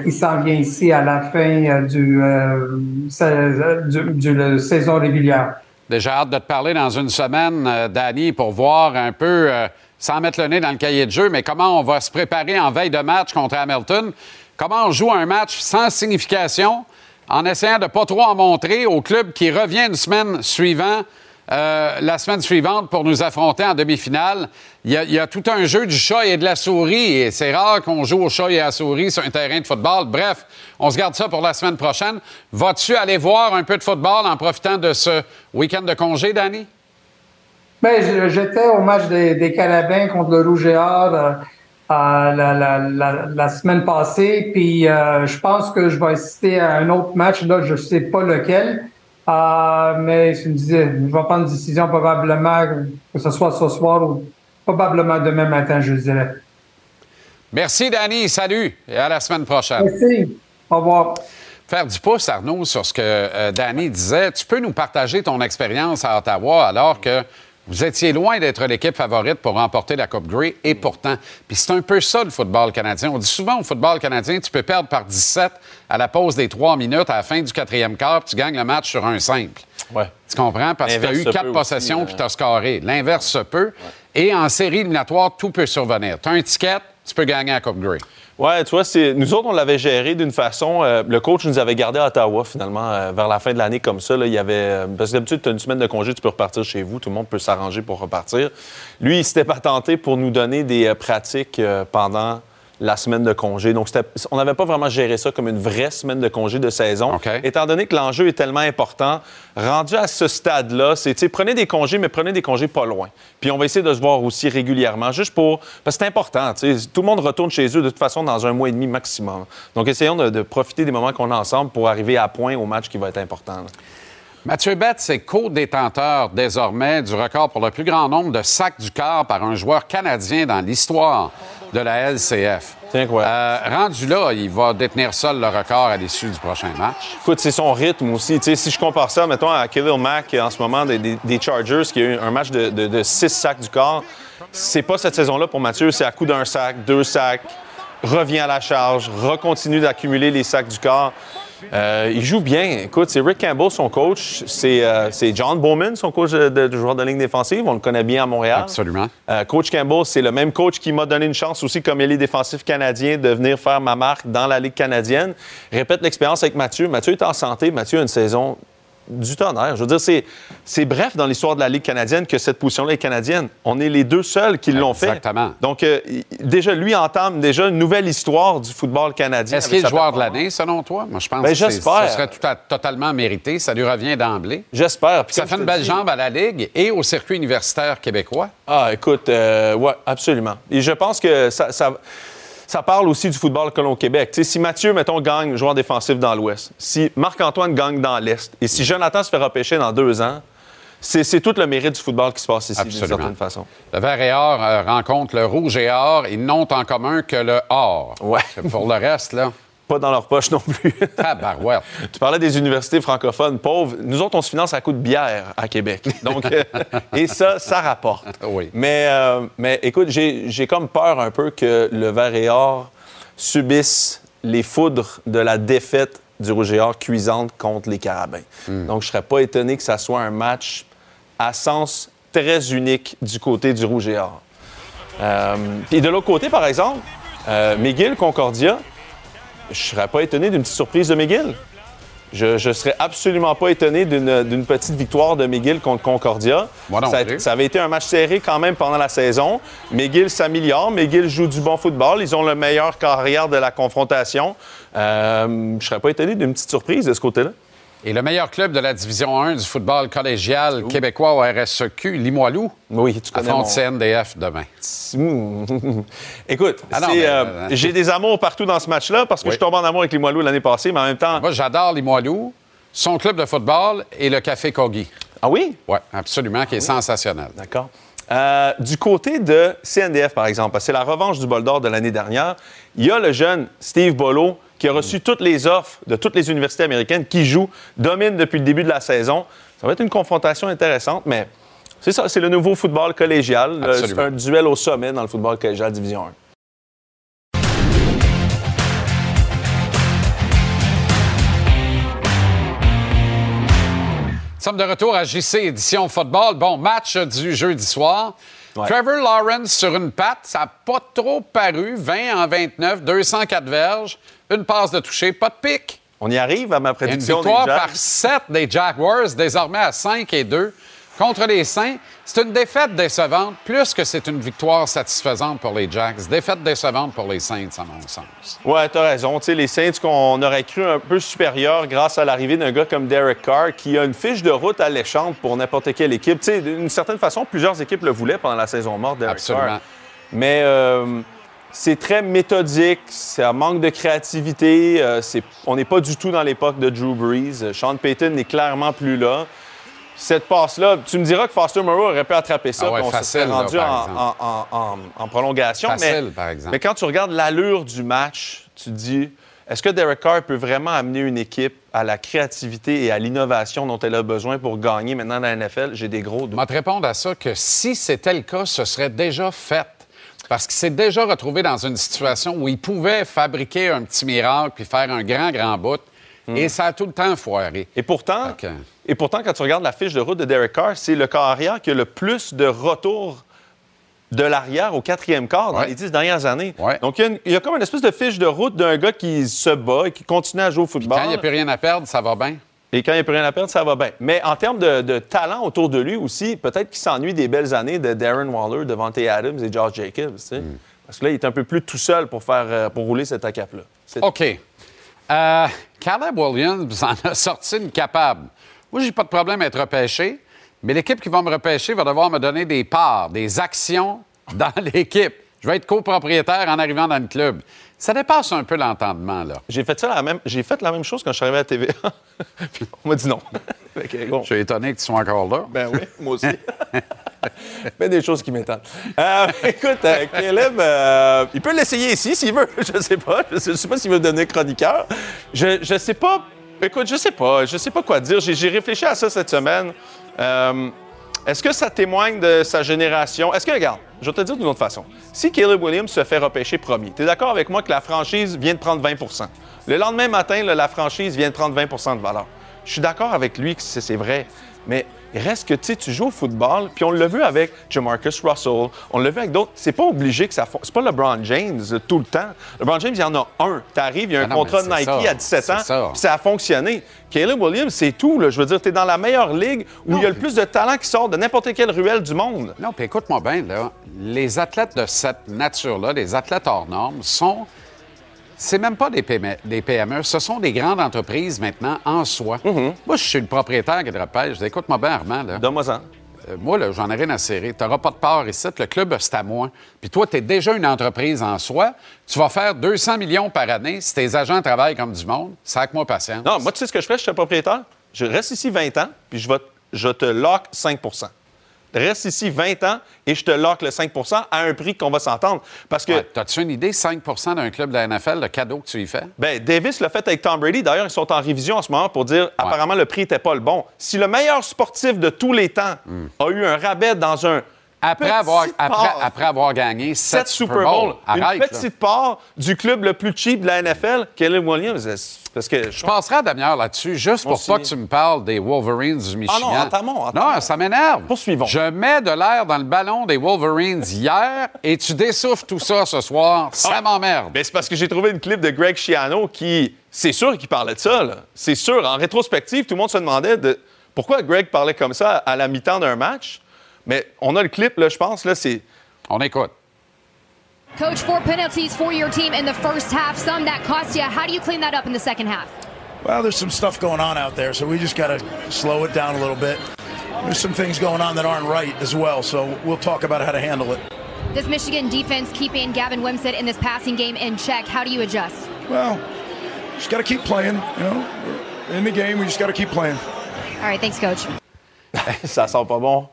qui s'en vient ici à la fin du, du, saison régulière. Déjà hâte de te parler dans une semaine, Danny, pour voir un peu, sans mettre le nez dans le cahier de jeu, mais comment on va se préparer en veille de match contre Hamilton. Comment on joue un match sans signification, en essayant de pas trop en montrer au club qui revient euh, la semaine suivante pour nous affronter en demi-finale. Il y, a, tout un jeu du chat et de la souris, et c'est rare qu'on joue au chat et à la souris sur un terrain de football. Bref, on se garde ça pour la semaine prochaine. Vas-tu aller voir un peu de football en profitant de ce week-end de congé, Danny? Je- j'étais au match des, des Carabins contre le Rouge euh, la, la, la, la semaine passée, puis euh, je pense que je vais assister à un autre match, là, je sais pas lequel, euh, mais je me disais, je vais prendre une décision probablement que ce soit ce soir ou probablement demain matin, je dirais. Merci, Danny. Salut et à la semaine prochaine. Merci. Au revoir. Faire du pouce, Arnaud, sur ce que euh, Danny disait. Tu peux nous partager ton expérience à Ottawa alors que vous étiez loin d'être l'équipe favorite pour remporter la Coupe Grey et pourtant. Puis c'est un peu ça le football canadien. On dit souvent au football canadien, tu peux perdre par 17 à la pause des trois minutes à la fin du quatrième quart, puis tu gagnes le match sur un simple. Ouais. Tu comprends? Parce que tu as eu quatre possessions puis euh. tu as scoré. L'inverse se peut. Et en série éliminatoire, tout peut survenir. Tu as un ticket, tu peux gagner la Coupe Grey. Ouais, tu vois, c'est, nous autres, on l'avait géré d'une façon. euh, le coach nous avait gardé à Ottawa, finalement, euh, vers la fin de l'année, comme ça. Là, il y avait, euh, parce que d'habitude, tu as une semaine de congé, tu peux repartir chez vous. Tout le monde peut s'arranger pour repartir. Lui, il s'était pas tenté pour nous donner des pratiques pendant la semaine de congé. Donc, on n'avait pas vraiment géré ça comme une vraie semaine de congé de saison. Étant donné que l'enjeu est tellement important, rendu à ce stade-là, c'est, prenez des congés, mais prenez des congés pas loin. Puis on va essayer de se voir aussi régulièrement, juste pour... Parce que c'est important, tu sais. Tout le monde retourne chez eux de toute façon dans un mois et demi maximum. Donc, essayons de, de profiter des moments qu'on a ensemble pour arriver à point au match qui va être important. là. Mathieu Betts est co-détenteur désormais du record pour le plus grand nombre de sacs du corps par un joueur canadien dans l'histoire de la LCF. C'est incroyable. Euh, rendu là, il va détenir seul le record à l'issue du prochain match. Écoute, c'est son rythme aussi. Si je compare ça, mettons, à Khalil Mack en ce moment des, des- des Chargers, qui a eu un match de, de, de six sacs du corps, c'est pas cette saison-là pour Mathieu. C'est à coup d'un sac, deux sacs, revient à la charge, recontinue d'accumuler les sacs du corps. Euh, il joue bien. Écoute, c'est Rick Campbell, son coach. C'est euh, John Bowman, son coach de, de joueur de ligne défensive. On le connaît bien à Montréal. Absolument. Euh, coach Campbell, c'est le même coach qui m'a donné une chance aussi comme ailier défensif canadien de venir faire ma marque dans la Ligue canadienne. Répète l'expérience avec Mathieu. Mathieu est en santé. Mathieu a une saison du tonnerre. Je veux dire, c'est, c'est bref dans l'histoire de la Ligue canadienne que cette position-là est canadienne. On est les deux seuls qui l'ont fait. Exactement. Donc, euh, déjà, lui entame déjà une nouvelle histoire du football canadien. Est-ce qu'il est joueur de l'année, selon toi? Moi, je pense Ben, que ce serait tout à- totalement mérité. Ça lui revient d'emblée. J'espère. Ça fait une belle dis- jambe à la Ligue et au circuit universitaire québécois. Ah, écoute, euh, ouais, absolument. Et je pense que ça, ça, ça parle aussi du football que l'on au Québec. Si Mathieu, mettons, gagne joueur défensif dans l'Ouest, si Marc-Antoine gagne dans l'Est, et si Jonathan se fait repêcher dans deux ans, c'est c'est tout le mérite du football qui se passe ici, d'une certaine façon. Le vert et or euh, rencontre le rouge et or. Ils n'ont en commun que le or. Ouais. Pour le reste, là, Pas dans leur poche non plus. tabarouette. tu parlais des universités francophones pauvres. Nous autres, on se finance à coup de bière à Québec. Donc, euh, et ça, ça rapporte. Oui. Mais, euh, mais écoute, j'ai j'ai comme peur un peu que le vert et or subisse les foudres de la défaite du Rouge et Or cuisante contre les Carabins. Donc, je serais pas étonné que ça soit un match à sens très unique du côté du Rouge et Or. Euh, Puis de l'autre côté, par exemple, euh, McGill, Concordia, je serais pas étonné d'une petite surprise de McGill. Je, je serais absolument pas étonné d'une petite victoire de McGill contre Concordia. Moi non ça, a- plus. ça avait été un match serré quand même pendant la saison. McGill s'améliore. McGill joue du bon football. Ils ont le meilleur carrière de la confrontation. Euh, je serais pas étonné d'une petite surprise de ce côté-là. Et le meilleur club de la Division 1 du football collégial québécois au RSEQ, Limoilou, Oui, tu mon... affronte CNDF demain. Écoute, Ah euh, euh, j'ai des amours partout dans ce match-là parce que Oui. je suis tombé en amour avec les Moilous l'année passée, mais en même temps... Moi, j'adore Limoilou, son club de football et le Café Kogi. Ah oui? Oui, absolument, qui est sensationnel. D'accord. Euh, du côté de CNDF, par exemple, c'est la revanche du bol d'or de l'année dernière, il y a le jeune Steve Bolo qui a reçu toutes les offres de toutes les universités américaines, qui joue, domine depuis le début de la saison. Ça va être une confrontation intéressante, mais c'est ça, c'est le nouveau football collégial, un duel au sommet dans le football collégial Division 1. Nous sommes de retour à JC Édition Football. Bon, match du jeudi soir. Ouais. Trevor Lawrence sur une patte, ça n'a pas trop paru. 20 en 29, 204 verges, une passe de toucher, pas de pic. On y arrive à ma Une prédiction victoire des par 7 des Jaguars, désormais à 5 et 2 contre les Saints. C'est une défaite décevante, plus que c'est une victoire satisfaisante pour les Jacks. Défaite décevante pour les Saints, à mon sens. Ouais, t'as raison. Tu sais, les Saints qu'on aurait cru un peu supérieurs grâce à l'arrivée d'un gars comme Derek Carr qui a une fiche de route alléchante pour n'importe quelle équipe. D'une certaine façon, plusieurs équipes le voulaient pendant la saison morte, Derek Absolument. Carr. Mais euh, c'est très méthodique, ça manque de créativité. euh, c'est- on n'est pas du tout dans l'époque de Drew Brees. Sean Payton n'est clairement plus là. Cette passe-là, tu me diras que Foster Moreau aurait pu attraper ça, Ah ouais, on se facile, là, rendu par en, exemple. en- en- en- en prolongation. Facile, mais, par exemple. mais quand tu regardes l'allure du match, tu te dis, est-ce que Derek Carr peut vraiment amener une équipe à la créativité et à l'innovation dont elle a besoin pour gagner maintenant dans la NFL? J'ai des gros Je doutes. vais te répondre à ça que si c'était le cas, ce serait déjà fait. Parce qu'il s'est déjà retrouvé dans une situation où il pouvait fabriquer un petit miracle puis faire un grand, grand bout. Et ça a tout le temps foiré. Et pourtant, et pourtant, quand tu regardes la fiche de route de Derek Carr, c'est le corps arrière qui a le plus de retours de l'arrière au quatrième quart dans Ouais. les dix dernières années. Ouais. Donc, il y, a une- il y a comme une espèce de fiche de route d'un gars qui se bat et qui continue à jouer au football. Quand il n'y a plus rien à perdre, ça va bien. Et quand il n'y a plus rien à perdre, ça va bien. Mais en termes de, de talent autour de lui aussi, peut-être qu'il s'ennuie des belles années de Darren Waller, Devante Adams et George Jacobs. tu sais. Parce que là, il est un peu plus tout seul pour, faire, euh, pour rouler cette cap-là. C'est- OK. Euh, Caleb Williams en a sorti une capable. Moi, j'ai pas de problème à être repêché, mais l'équipe qui va me repêcher va devoir me donner des parts, des actions dans l'équipe. Je vais être copropriétaire en arrivant dans le club. Ça dépasse un peu l'entendement, là. J'ai fait, ça la même, j'ai fait la même chose quand je suis arrivé à TVA. Puis on m'a dit non. Bon. Je suis étonné que tu sois encore là. Ben oui, moi aussi. Mais des choses qui m'étonnent. Euh, écoute, euh, Caleb, euh, il peut l'essayer ici s'il veut. Je sais pas. Je sais, je sais pas s'il veut devenir chroniqueur. Je, je sais pas. Écoute, je sais pas. Je sais pas quoi dire. J'ai, j'ai réfléchi à ça cette semaine. Est-ce que ça témoigne de sa génération? Est-ce que, regarde, je vais te dire d'une autre façon. Si Caleb Williams se fait repêcher premier, tu es d'accord avec moi que la franchise vient de prendre 20% Le lendemain matin, la franchise vient de prendre 20% de valeur. Je suis d'accord avec lui que c'est, vrai. Mais reste que tu joues au football, puis on l'a vu avec Jamarcus Russell, on l'a vu avec d'autres. C'est pas obligé que ça fon- C'est pas LeBron James euh, tout le temps. LeBron James, il y en a un. Tu arrives, il y a un Ah non, contrat de Nike ça, à 17 c'est ans, puis ça a fonctionné. Caleb Williams, c'est tout. Là. Je veux dire, tu es dans la meilleure ligue où il y a le plus de talent qui sort de n'importe quelle ruelle du monde. Non, puis écoute-moi bien, là, les athlètes de cette nature-là, les athlètes hors normes, sont. C'est même pas des PME, des PME, ce sont des grandes entreprises maintenant en soi. Mm-hmm. Moi, je suis le propriétaire qui Je dis, écoute-moi bien, Armand. Là. Donne-moi-en. Euh, moi, là, j'en ai rien à serrer. Tu n'auras pas de part ici. Le club, c'est à moi. Puis toi, tu es déjà une entreprise en soi. Tu vas faire 200 millions par année si tes agents travaillent comme du monde. Sac-moi patience. Non, moi, tu sais ce que je fais? Je suis un propriétaire. Je reste ici 20 ans, puis je, vais, je te lock 5 Reste ici 20 ans et je te lock le 5% à un prix qu'on va s'entendre. Parce que, Ouais, T'as-tu une idée, 5% d'un club de la NFL, le cadeau que tu y fais? ben, Davis l'a fait avec Tom Brady. D'ailleurs, ils sont en révision en ce moment pour dire apparemment le prix n'était pas le bon. Si le meilleur sportif de tous les temps a eu un rabais dans un. Après avoir, après, après avoir gagné 7 sept Super Bowl, Arrête, une là. petite part du club le plus cheap de la NFL, Caleb Williams. Parce que Je passerai à demi-heure là-dessus, juste pour pas que tu me parles des Wolverines du Michigan. Ah non, entamons, entamons. Non, ça m'énerve. Poursuivons. Je mets de l'air dans le ballon des Wolverines hier et tu dessouffles tout ça ce soir. Ça Ah. m'emmerde. C'est parce que j'ai trouvé une clip de Greg Schiano qui, c'est sûr qu'il parlait de ça. C'est sûr. En rétrospective, tout le monde se demandait de pourquoi Greg parlait comme ça à la mi-temps d'un match. Mais on a le clip, là, je pense, là, c'est. On écoute. Coach, four penalties for your team in the first half, some that cost you. How do you clean that up in the second half? Well, there's some stuff going on out there, so we just got to slow it down a little bit. There's some things going on that aren't right as well, so we'll talk about how to handle it. This Michigan defense keeping Gavin Wimsatt in this passing game in check? How do you adjust? Well, just got to keep playing. You know, We're in the game, we just got to keep playing. All right, thanks, coach. ça sent pas bon.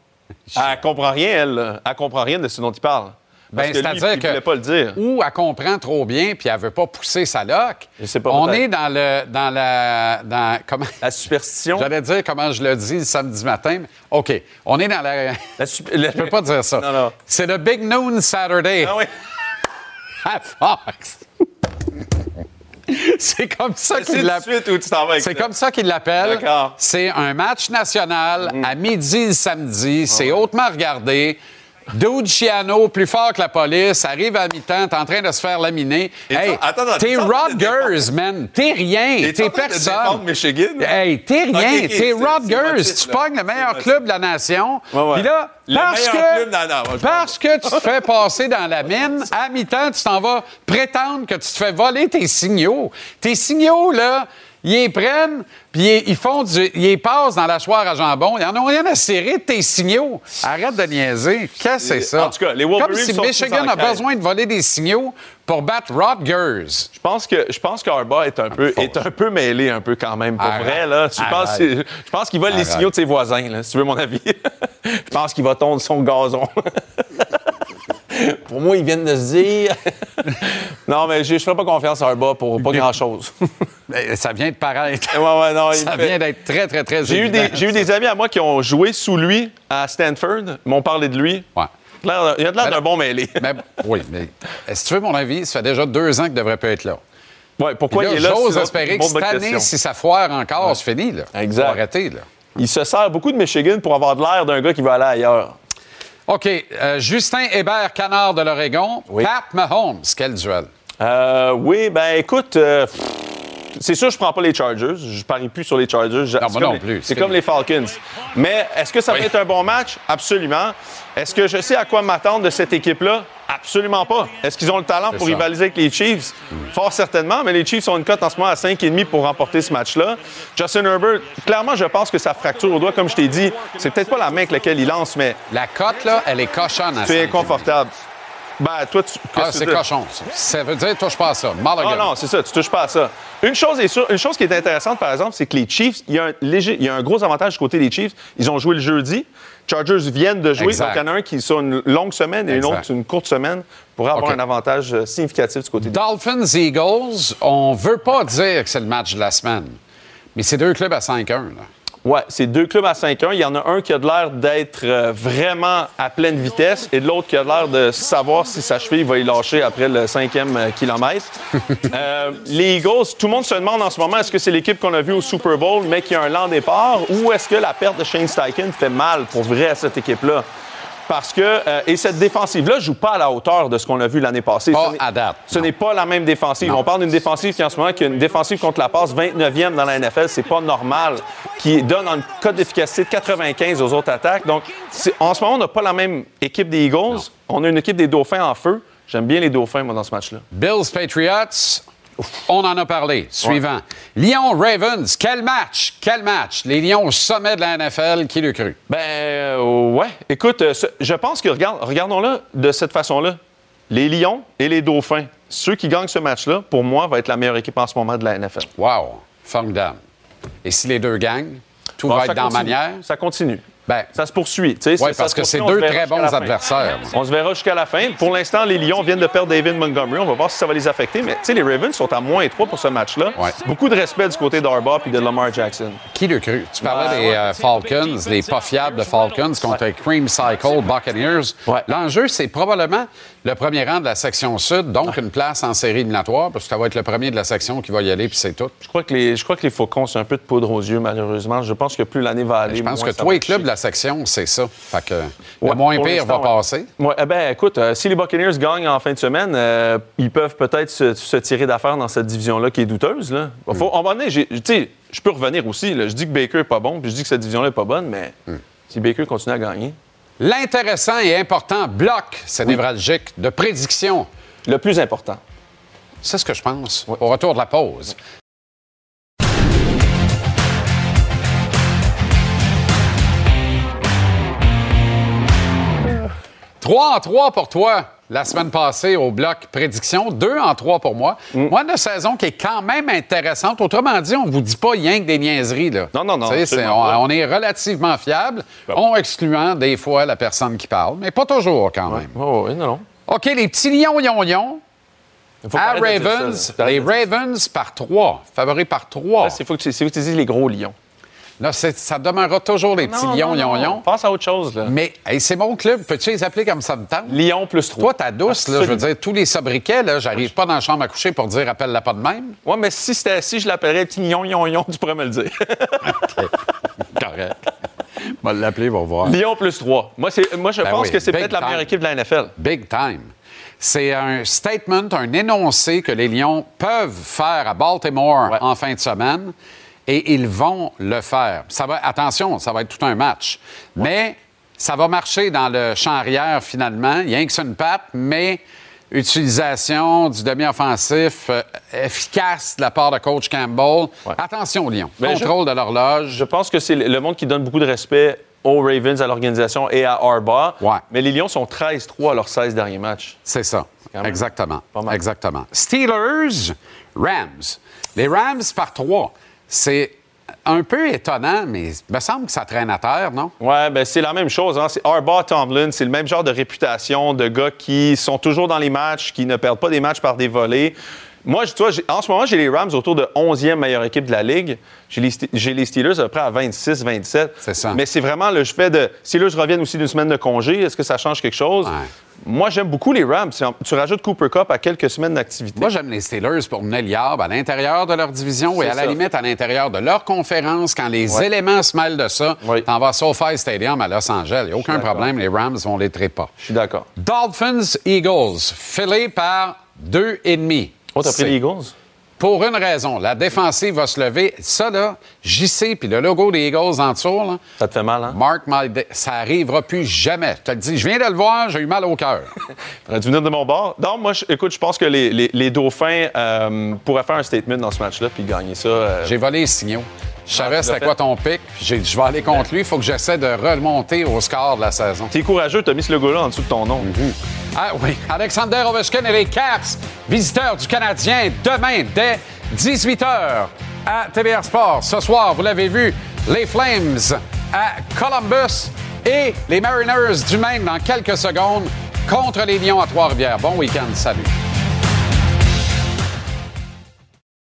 Elle comprend rien, elle. Elle comprend rien de ce dont il parle. Ben, c'est-à-dire que pas le dire. ou elle comprend trop bien puis elle veut pas pousser sa loque. Je sais pas, On est dans le dans la dans comment? La superstition. J'allais dire comment je le dis le samedi matin. mais- OK, on est dans la La su- Je peux pas dire ça. Non, non. C'est le Big Noon Saturday Ah oui. à Fox. C'est comme ça qu'il l'appelle. C'est comme ça qu'il l'appelle. C'est un match national Mm. à midi le samedi. C'est hautement regardé. Dude Chiano, plus fort que la police, arrive à mi-temps, t'es en train de se faire laminer. Et hey, t'es Rutgers, man. T'es rien. T'es de personne. Michigan? Hey, t'es rien. T'es motif, Tu pognes le meilleur club de la nation. Ouais. Puis là, Le parce que, club non, parce que tu te fais passer dans la mine, à mi-temps, tu t'en vas prétendre que tu te fais voler tes signaux. Tes signaux, là, ils les prennent, puis ils, font du, ils les passent dans la choire à jambon. Ils en ont rien à serrer de tes signaux. Arrête de niaiser. Qu'est-ce que c'est ça? en tout cas, les Wolverines Comme si sont Michigan a besoin de voler des signaux pour battre Rutgers. Je pense que je pense qu'Arba est un peu est un peu mêlé un peu quand même pour Arrête. vrai là. Je pense je pense qu'il vole les signaux de ses voisins là, si tu veux mon avis. je pense qu'il va tondre son gazon. pour moi, ils viennent de se dire Non, mais je ne ferai pas confiance à Arba pour pas grand-chose. Ben, Ça vient de paraître. ouais, ouais, non, il Ça fait- vient d'être très, très, très J'ai eu, des, j'ai eu des amis à moi qui ont joué sous lui à Stanford, m'ont parlé de lui. Ouais. Il a de l'air Ben d'un bon mêlé. Mais, oui, mais si tu veux mon avis, ça fait déjà deux ans qu'il ne devrait pas être là. Ouais, pourquoi là, il est là? J'ose espérer que cette année, si ça foire encore, c'est fini. Là. Exact. Faut arrêter. Là. Il se sert beaucoup de Michigan pour avoir de l'air d'un gars qui va aller ailleurs. OK. euh, Justin Hébert, canard de l'Oregon. Pat Mahomes, quel duel? Euh, oui, ben écoute, euh, pff, c'est sûr je prends pas les Chargers. Je parie plus sur les Chargers. Je- Non, c'est moi non les- plus. C'est C'est comme les Falcons. Mais est-ce que ça va Oui. être un bon match? Absolument. Est-ce que je sais à quoi m'attendre de cette équipe-là? Absolument pas. Est-ce qu'ils ont le talent C'est pour ça. rivaliser avec les Chiefs? Fort certainement, mais les Chiefs ont une cote en ce moment à 5,5 pour remporter ce match-là. Justin Herbert, clairement, je pense que sa fracture au doigt, comme je t'ai dit, c'est peut-être pas la main avec laquelle il lance, mais La cote, là, elle est cochonne à cinq. inconfortable. Ben, toi, tu. Ah, c'est cochon, ça. Ça veut dire, touche pas à ça. Mal Ah non, c'est ça, tu touches pas à ça. Une chose est sûre, une chose qui est intéressante, par exemple, c'est que les Chiefs, il y, a un léger, il y a un gros avantage du côté des Chiefs. Ils ont joué le jeudi. Chargers viennent de jouer. Exact. Donc, il y en a un qui est sur une longue semaine et une Exact. autre sur une courte semaine pour avoir un avantage euh, significatif du côté des Dolphins, Eagles, on veut pas dire que c'est le match de la semaine. Mais c'est deux clubs à 5-1. Ouais, c'est deux clubs à 5-1. Il y en a un qui a de l'air d'être euh, vraiment à pleine vitesse et de l'autre qui a l'air de savoir si sa cheville va y lâcher après le cinquième euh, kilomètre. Euh, les Eagles, tout le monde se demande en ce moment est-ce que c'est l'équipe qu'on a vue au Super Bowl mais qui a un lent départ ou est-ce que la perte de Shane Steichen fait mal pour vrai à cette équipe-là? Parce que, euh, et cette défensive-là joue pas à la hauteur de ce qu'on a vu l'année passée. Pas Ce n'est- à date, Ce n'est pas la même défensive. On parle d'une défensive qui, en ce moment, qui a une défensive contre la passe 29e dans la NFL. C'est pas normal. Qui donne un code d'efficacité de 95 aux autres attaques. Donc, en ce moment, on n'a pas la même équipe des Eagles. On a une équipe des Dauphins en feu. J'aime bien les Dauphins, moi, dans ce match-là. Bills Patriots, on en a parlé. Suivant. Lyon Ravens, quel match? Quel match? Les Lions au sommet de la NFL, qui le cru? Ben, euh, ouais. Écoute, euh, ce- je pense que, regarde, regardons-le de cette façon-là. Les Lions et les Dauphins, ceux qui gagnent ce match-là, pour moi, va être la meilleure équipe en ce moment de la NFL. Wow, formidable. Et si les deux gagnent, tout Bon, va être dans la continue. manière? Ça continue. Ben, ça se poursuit. tu sais, Oui, parce que c'est deux très bons adversaires. On se verra jusqu'à la fin. Pour l'instant, les Lions viennent de perdre David Montgomery. On va voir si ça va les affecter. Mais tu sais, les Ravens sont à moins 3 pour ce match-là. Beaucoup de respect du côté d'Arbaugh et de Lamar Jackson. Qui le cru? Tu parlais Ouais, des ouais. euh, Falcons, des pas fiables de Falcons contre Cream Cycle Buccaneers. L'enjeu, c'est probablement le premier rang de la section sud, donc une place en série éliminatoire, parce que ça va être le premier de la section qui va y aller, puis c'est tout. Je crois que les, je crois que les Faucons, c'est un peu de poudre aux yeux, malheureusement. Je pense que plus l'année va aller, Je pense moins que va les clubs de la section, c'est ça. Fait que le moins pire va ouais. passer. Ouais, eh ben, écoute, euh, si les Buccaneers gagnent en fin de semaine, euh, ils peuvent peut-être se, se tirer d'affaire dans cette division-là qui est douteuse. Là. Faut, on va donner, j'ai- tu sais, je peux revenir aussi. là. Je dis que Baker n'est pas bon, puis je dis que cette division-là n'est pas bonne, mais si Baker continue à gagner. L'intéressant et important bloc, c'est névralgique, de prédiction. Le plus important. C'est ce que je pense. Au retour de la pause. 3 en 3 pour toi la semaine passée au bloc prédiction. 2 en 3 pour moi. Mm. Moi, une saison qui est quand même intéressante. Autrement dit, on vous dit pas rien que des niaiseries. Là. Non, non, non, on, est relativement fiable, en excluant des fois la personne qui parle, mais pas toujours quand même. Oui, non, non. OK, les petits lions, lions, lions. À ça, Ravens, les Ravens par 3, favoris par 3. Il faut que tu c'est faut que tu dises les gros lions. Là, ça demeurera toujours les petits lions, lions, lions. Passe à autre chose, là. Mais hey, c'est mon club. Peux-tu les appeler comme ça me tente? Lion plus 3. Toi, ta douce, là, je veux dire, tous les sobriquets, là, j'arrive pas dans la chambre à coucher pour dire appelle-la pas de même. Ouais, mais si c'était si je l'appellerais petit lion, lion, lion, tu pourrais me le dire. Correct. On va l'appeler, on va voir. Lion plus 3. Moi, c'est- moi je Ben pense oui, que c'est big peut-être la time. meilleure équipe de la NFL. Big time. C'est un statement, un énoncé que les Lions peuvent faire à Baltimore en fin de semaine et ils vont le faire. Ça va, attention, ça va être tout un match. Mais ça va marcher dans le champ arrière finalement. Il y a rien que ça une patte, mais utilisation du demi-offensif euh, efficace de la part de coach Campbell. Attention, Lyon. Ben, je- Contrôle de l'horloge. Je pense que c'est le monde qui donne beaucoup de respect aux Ravens, à l'organisation et à Harbaugh. Mais les Lions sont 13-3 à leurs 16 derniers matchs. C'est ça. Exactement. Exactement. Steelers, Rams. Les Rams par trois. C'est un peu étonnant, mais il me semble que ça traîne à terre, non? Ouais, ben c'est la même chose. Hein. C'est Harbaugh, Tomlin, c'est le même genre de réputation de gars qui sont toujours dans les matchs, qui ne perdent pas des matchs par des volets. Moi, je- tu vois, j'ai- en ce moment, j'ai les Rams autour de 11e meilleure équipe de la Ligue. J'ai les, Steelers à peu près à 26, 27. C'est ça. Mais c'est vraiment le fait de. Steelers reviennent aussi d'une semaine de congé. Est-ce que ça change quelque chose? Moi, j'aime beaucoup les Rams. Tu- rajoutes Cooper Cup à quelques semaines d'activité. Moi, j'aime les Steelers pour mener yard à l'intérieur de leur division et à la limite à l'intérieur de leur conférence. Quand les Ouais. éléments se mêlent de ça, t'en vas à SoFi Stadium à Los Angeles. Il n'y a aucun problème. Les Rams vont les trépas. Je suis d'accord. Dolphins, Eagles, filé par deux et demi. Oh, t'as pris les Eagles? Pour une raison, la défensive va se lever. Ça, là, JC, puis le logo des Eagles en dessous, là, Ça te fait mal, hein? Mark my ça arrivera plus jamais. Je te le dis, je viens de le voir, j'ai eu mal au cœur. T'aurais dû venir de mon bord? Non, moi, je- écoute, je pense que les, les- les Dauphins euh, pourraient faire un statement dans ce match-là puis gagner ça. euh, J'ai volé les signaux. Je savais tu c'était quoi ton pic? puis j'ai dit, je vais aller contre lui. Il faut que j'essaie de remonter au score de la saison. T'es courageux, t'as mis ce logo-là en dessous de ton nom. Ah oui, Alexander Ovechkin et les Caps, visiteurs du Canadien, demain dès 18h à TVR Sport. Ce soir, vous l'avez vu, les Flames à Columbus et les Mariners du Maine dans quelques secondes contre les Lions à Trois-Rivières. Bon week-end, salut.